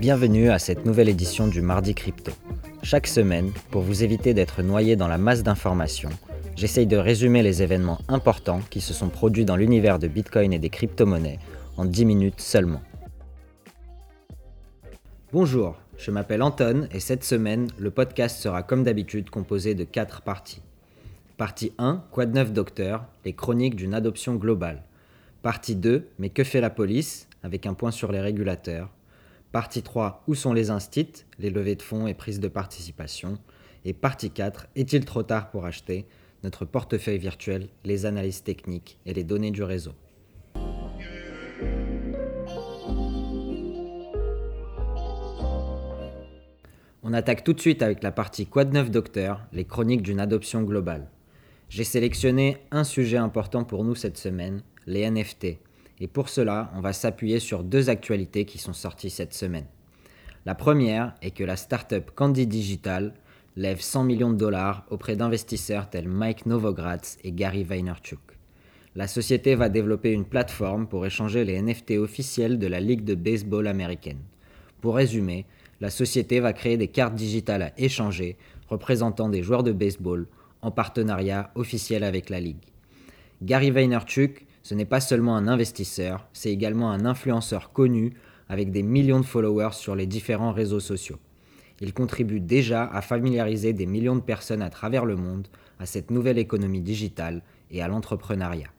Bienvenue à cette nouvelle édition du Mardi Crypto. Chaque semaine, pour vous éviter d'être noyé dans la masse d'informations, j'essaye de résumer les événements importants qui se sont produits dans l'univers de Bitcoin et des crypto-monnaies en 10 minutes seulement. Bonjour, je m'appelle Anton et cette semaine, le podcast sera comme d'habitude composé de 4 parties. Partie 1, Quad 9 Docteur, les chroniques d'une adoption globale. Partie 2, Mais que fait la police? Avec un point sur les régulateurs. Partie 3, Où sont les instits Les levées de fonds et prises de participation. Et partie 4, Est-il trop tard pour acheter Notre portefeuille virtuel, les analyses techniques et les données du réseau? On attaque tout de suite avec la partie Quad 9 Docteur, les chroniques d'une adoption globale. J'ai sélectionné un sujet important pour nous cette semaine, les NFT, et pour cela, on va s'appuyer sur deux actualités qui sont sorties cette semaine. La première est que la startup Candy Digital lève 100 millions de dollars auprès d'investisseurs tels Mike Novogratz et Gary Vaynerchuk. La société va développer une plateforme pour échanger les NFT officiels de la Ligue de baseball américaine. Pour résumer, la société va créer des cartes digitales à échanger représentant des joueurs de baseball en partenariat officiel avec la Ligue. Gary Vaynerchuk ce n'est pas seulement un investisseur, c'est également un influenceur connu avec des millions de followers sur les différents réseaux sociaux. Il contribue déjà à familiariser des millions de personnes à travers le monde à cette nouvelle économie digitale et à l'entrepreneuriat.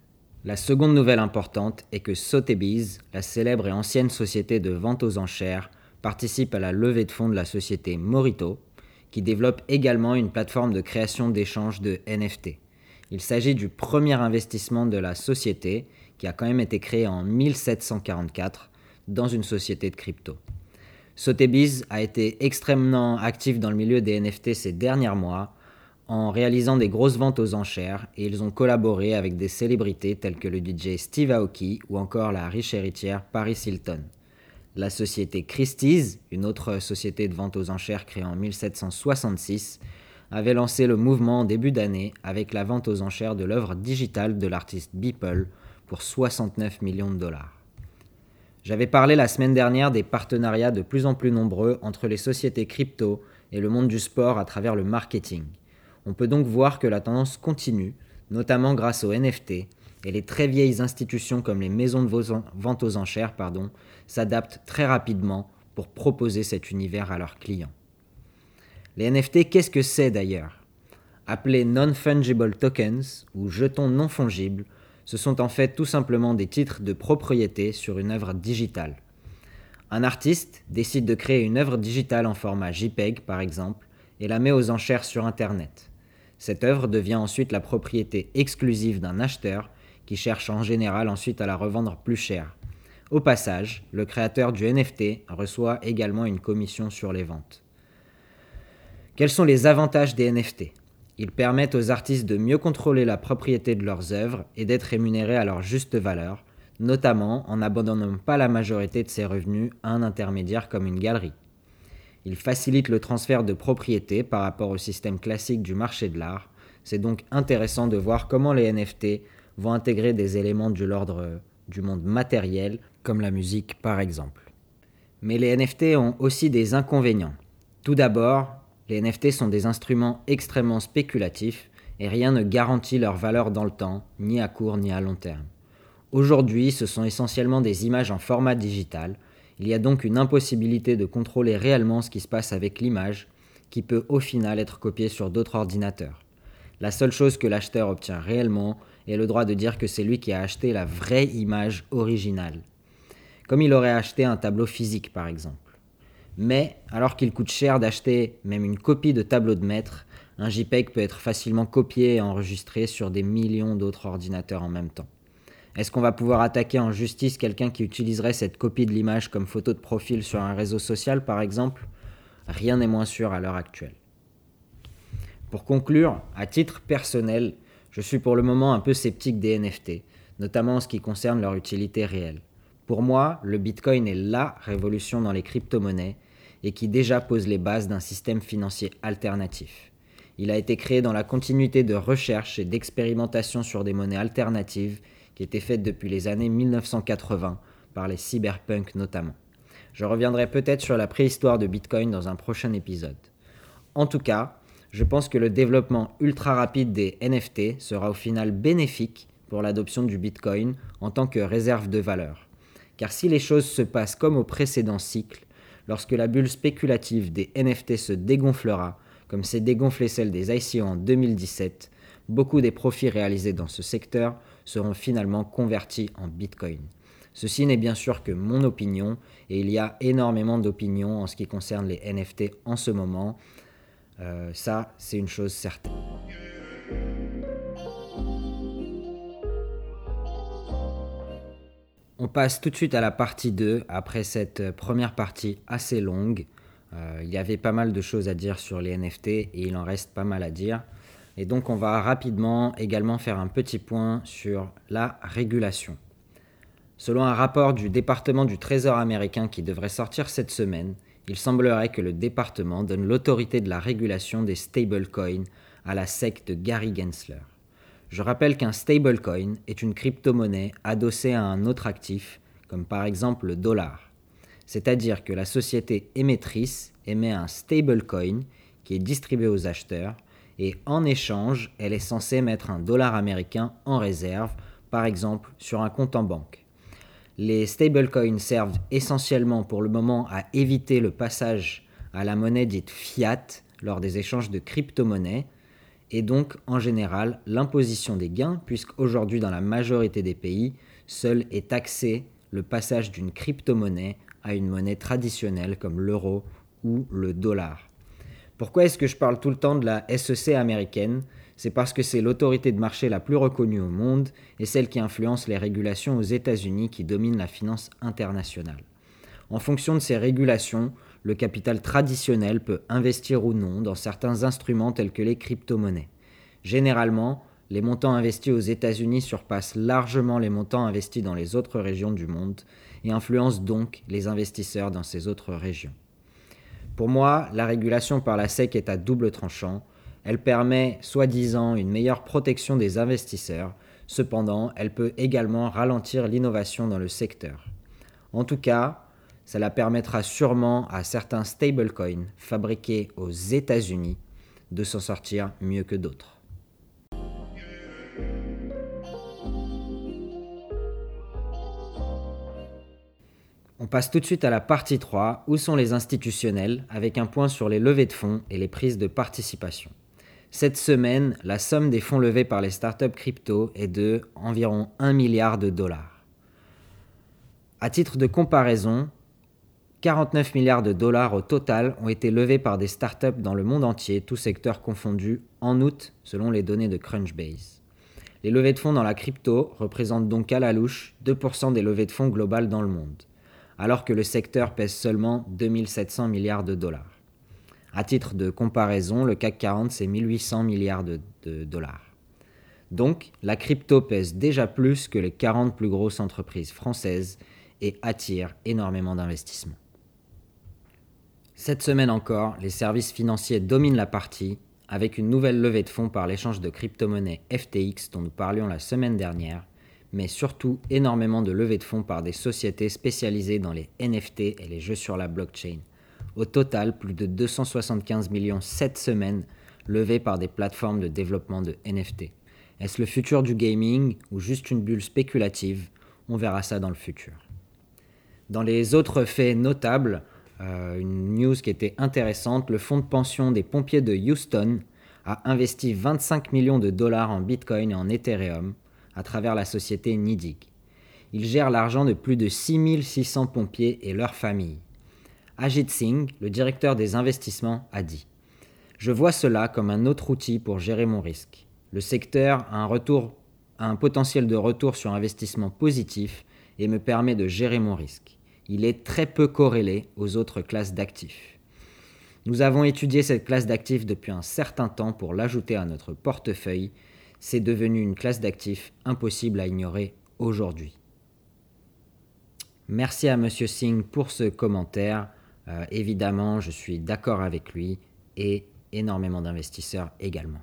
La seconde nouvelle importante est que Sotheby's, la célèbre et ancienne société de vente aux enchères, participe à la levée de fonds de la société Morito, qui développe également une plateforme de création d'échange de NFT. Il s'agit du premier investissement de la société qui a quand même été créé en 1744 dans une société de crypto. Sotheby's a été extrêmement actif dans le milieu des NFT ces derniers mois en réalisant des grosses ventes aux enchères et ils ont collaboré avec des célébrités telles que le DJ Steve Aoki ou encore la riche héritière Paris Hilton. La société Christie's, une autre société de vente aux enchères créée en 1766, avait lancé le mouvement en début d'année avec la vente aux enchères de l'œuvre digitale de l'artiste Beeple pour 69 millions de dollars. J'avais parlé la semaine dernière des partenariats de plus en plus nombreux entre les sociétés crypto et le monde du sport à travers le marketing. On peut donc voir que la tendance continue, notamment grâce aux NFT, et les très vieilles institutions comme les maisons de vente aux enchères s'adaptent très rapidement pour proposer cet univers à leurs clients. Les NFT, qu'est-ce que c'est d'ailleurs? Appelés non-fungible tokens ou jetons non fongibles, ce sont en fait tout simplement des titres de propriété sur une œuvre digitale. Un artiste décide de créer une œuvre digitale en format JPEG par exemple et la met aux enchères sur Internet. Cette œuvre devient ensuite la propriété exclusive d'un acheteur qui cherche en général ensuite à la revendre plus cher. Au passage, le créateur du NFT reçoit également une commission sur les ventes. Quels sont les avantages des NFT Ils permettent aux artistes de mieux contrôler la propriété de leurs œuvres et d'être rémunérés à leur juste valeur, notamment en n'abandonnant pas la majorité de ses revenus à un intermédiaire comme une galerie. Ils facilitent le transfert de propriété par rapport au système classique du marché de l'art. C'est donc intéressant de voir comment les NFT vont intégrer des éléments de l'ordre du monde matériel, comme la musique par exemple. Mais les NFT ont aussi des inconvénients. Tout d'abord, les NFT sont des instruments extrêmement spéculatifs et rien ne garantit leur valeur dans le temps, ni à court ni à long terme. Aujourd'hui, ce sont essentiellement des images en format digital. Il y a donc une impossibilité de contrôler réellement ce qui se passe avec l'image, qui peut au final être copiée sur d'autres ordinateurs. La seule chose que l'acheteur obtient réellement est le droit de dire que c'est lui qui a acheté la vraie image originale. Comme il aurait acheté un tableau physique par exemple. Mais alors qu'il coûte cher d'acheter même une copie de tableau de maître, un JPEG peut être facilement copié et enregistré sur des millions d'autres ordinateurs en même temps. Est-ce qu'on va pouvoir attaquer en justice quelqu'un qui utiliserait cette copie de l'image comme photo de profil sur un réseau social par exemple? Rien n'est moins sûr à l'heure actuelle. Pour conclure, à titre personnel, je suis pour le moment un peu sceptique des NFT, notamment en ce qui concerne leur utilité réelle. Pour moi, le Bitcoin est LA révolution dans les crypto-monnaies et qui déjà pose les bases d'un système financier alternatif. Il a été créé dans la continuité de recherche et d'expérimentation sur des monnaies alternatives qui étaient faites depuis les années 1980 par les cyberpunks notamment. Je reviendrai peut-être sur la préhistoire de Bitcoin dans un prochain épisode. En tout cas, je pense que le développement ultra rapide des NFT sera au final bénéfique pour l'adoption du Bitcoin en tant que réserve de valeur. Car si les choses se passent comme au précédent cycle, lorsque la bulle spéculative des NFT se dégonflera, comme s'est dégonflé celle des ICO en 2017, beaucoup des profits réalisés dans ce secteur seront finalement convertis en Bitcoin. Ceci n'est bien sûr que mon opinion, et il y a énormément d'opinions en ce qui concerne les NFT en ce moment. Euh, ça, c'est une chose certaine. On passe tout de suite à la partie 2, après cette première partie assez longue. Euh, il y avait pas mal de choses à dire sur les NFT et il en reste pas mal à dire. Et donc on va rapidement également faire un petit point sur la régulation. Selon un rapport du département du Trésor américain qui devrait sortir cette semaine, il semblerait que le département donne l'autorité de la régulation des stablecoins à la SEC de Gary Gensler. Je rappelle qu'un stablecoin est une crypto-monnaie adossée à un autre actif, comme par exemple le dollar. C'est-à-dire que la société émettrice émet un stablecoin qui est distribué aux acheteurs et en échange, elle est censée mettre un dollar américain en réserve, par exemple sur un compte en banque. Les stablecoins servent essentiellement pour le moment à éviter le passage à la monnaie dite fiat lors des échanges de crypto-monnaies et donc en général l'imposition des gains puisqu'aujourd'hui dans la majorité des pays, seul est taxé le passage d'une crypto-monnaie à une monnaie traditionnelle comme l'euro ou le dollar. Pourquoi est-ce que je parle tout le temps de la SEC américaine? C'est parce que c'est l'autorité de marché la plus reconnue au monde et celle qui influence les régulations aux États-Unis qui dominent la finance internationale. En fonction de ces régulations, le capital traditionnel peut investir ou non dans certains instruments tels que les crypto-monnaies. Généralement, les montants investis aux États-Unis surpassent largement les montants investis dans les autres régions du monde et influencent donc les investisseurs dans ces autres régions. Pour moi, la régulation par la SEC est à double tranchant. Elle permet, soi-disant, une meilleure protection des investisseurs. Cependant, elle peut également ralentir l'innovation dans le secteur. En tout cas, cela permettra sûrement à certains stablecoins fabriqués aux États-Unis de s'en sortir mieux que d'autres. On passe tout de suite à la partie 3, où sont les institutionnels, avec un point sur les levées de fonds et les prises de participation. Cette semaine, la somme des fonds levés par les startups crypto est de environ 1 milliard de dollars. À titre de comparaison, 49 milliards de dollars au total ont été levés par des startups dans le monde entier, tous secteurs confondus, en août, selon les données de Crunchbase. Les levées de fonds dans la crypto représentent donc à la louche 2% des levées de fonds globales dans le monde alors que le secteur pèse seulement 2700 milliards de dollars. À titre de comparaison, le CAC 40, c'est 1800 milliards de, dollars. Donc, la crypto pèse déjà plus que les 40 plus grosses entreprises françaises et attire énormément d'investissements. Cette semaine encore, les services financiers dominent la partie avec une nouvelle levée de fonds par l'échange de crypto-monnaies FTX dont nous parlions la semaine dernière mais surtout énormément de levées de fonds par des sociétés spécialisées dans les NFT et les jeux sur la blockchain. Au total, plus de 275 millions cette semaine levés par des plateformes de développement de NFT. Est-ce le futur du gaming ou juste une bulle spéculative? On verra ça dans le futur. Dans les autres faits notables, euh, une news qui était intéressante, le fonds de pension des pompiers de Houston a investi 25 millions de dollars en Bitcoin et en Ethereum à travers la société Nidig. Il gère l'argent de plus de 6600 pompiers et leurs familles. Ajit Singh, le directeur des investissements, a dit Je vois cela comme un autre outil pour gérer mon risque. Le secteur a un, retour, a un potentiel de retour sur investissement positif et me permet de gérer mon risque. Il est très peu corrélé aux autres classes d'actifs. Nous avons étudié cette classe d'actifs depuis un certain temps pour l'ajouter à notre portefeuille c'est devenu une classe d'actifs impossible à ignorer aujourd'hui. Merci à Monsieur Singh pour ce commentaire. Euh, évidemment, je suis d'accord avec lui et énormément d'investisseurs également.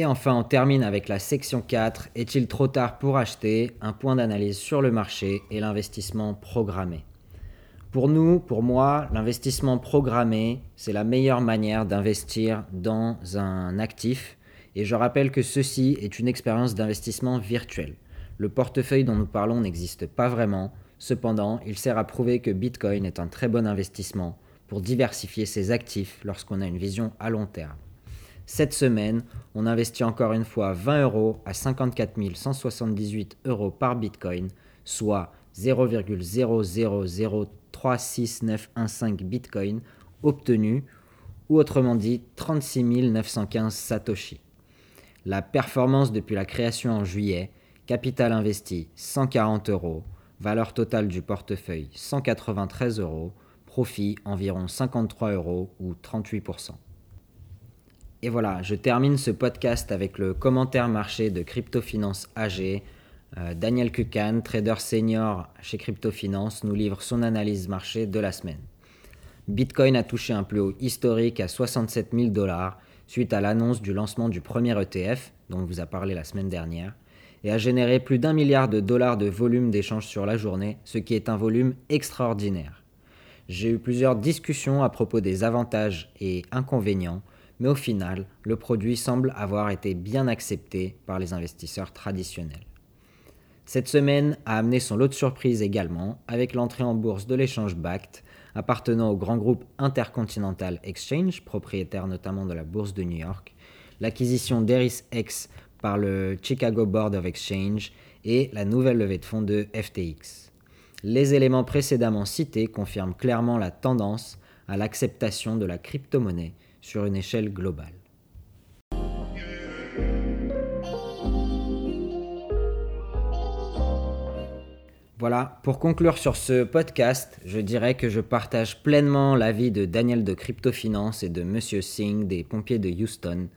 Et enfin, on termine avec la section 4. Est-il trop tard pour acheter Un point d'analyse sur le marché et l'investissement programmé? Pour nous, pour moi, l'investissement programmé, c'est la meilleure manière d'investir dans un actif. Et je rappelle que ceci est une expérience d'investissement virtuelle. Le portefeuille dont nous parlons n'existe pas vraiment. Cependant, il sert à prouver que Bitcoin est un très bon investissement pour diversifier ses actifs lorsqu'on a une vision à long terme. Cette semaine, on investit encore une fois 20 euros à 54 178 euros par Bitcoin, soit 0,00036915 Bitcoin obtenus, ou autrement dit 36 915 Satoshi. La performance depuis la création en juillet, capital investi 140 euros, valeur totale du portefeuille 193 euros, profit environ 53 euros ou 38%. Et voilà, je termine ce podcast avec le commentaire marché de Cryptofinance AG. Euh, Daniel Kukan, trader senior chez Cryptofinance, nous livre son analyse marché de la semaine. Bitcoin a touché un plus haut historique à 67 000 dollars suite à l'annonce du lancement du premier ETF, dont on vous a parlé la semaine dernière, et a généré plus d'un milliard de dollars de volume d'échange sur la journée, ce qui est un volume extraordinaire. J'ai eu plusieurs discussions à propos des avantages et inconvénients mais au final, le produit semble avoir été bien accepté par les investisseurs traditionnels. Cette semaine a amené son lot de surprises également, avec l'entrée en bourse de l'échange BACT, appartenant au grand groupe Intercontinental Exchange, propriétaire notamment de la bourse de New York, l'acquisition d'ErisX par le Chicago Board of Exchange et la nouvelle levée de fonds de FTX. Les éléments précédemment cités confirment clairement la tendance à l'acceptation de la crypto-monnaie sur une échelle globale. Voilà, pour conclure sur ce podcast, je dirais que je partage pleinement l'avis de Daniel de Cryptofinance et de Monsieur Singh des pompiers de Houston.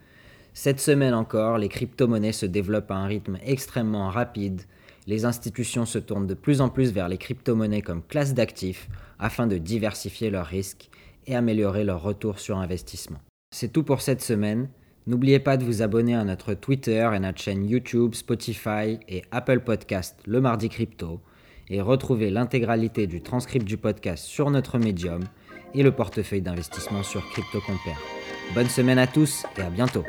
Cette semaine encore, les crypto-monnaies se développent à un rythme extrêmement rapide. Les institutions se tournent de plus en plus vers les crypto-monnaies comme classe d'actifs afin de diversifier leurs risques et améliorer leur retour sur investissement. C'est tout pour cette semaine. N'oubliez pas de vous abonner à notre Twitter et notre chaîne YouTube, Spotify et Apple Podcast le mardi crypto et retrouver l'intégralité du transcript du podcast sur notre médium et le portefeuille d'investissement sur CryptoCompare. Bonne semaine à tous et à bientôt.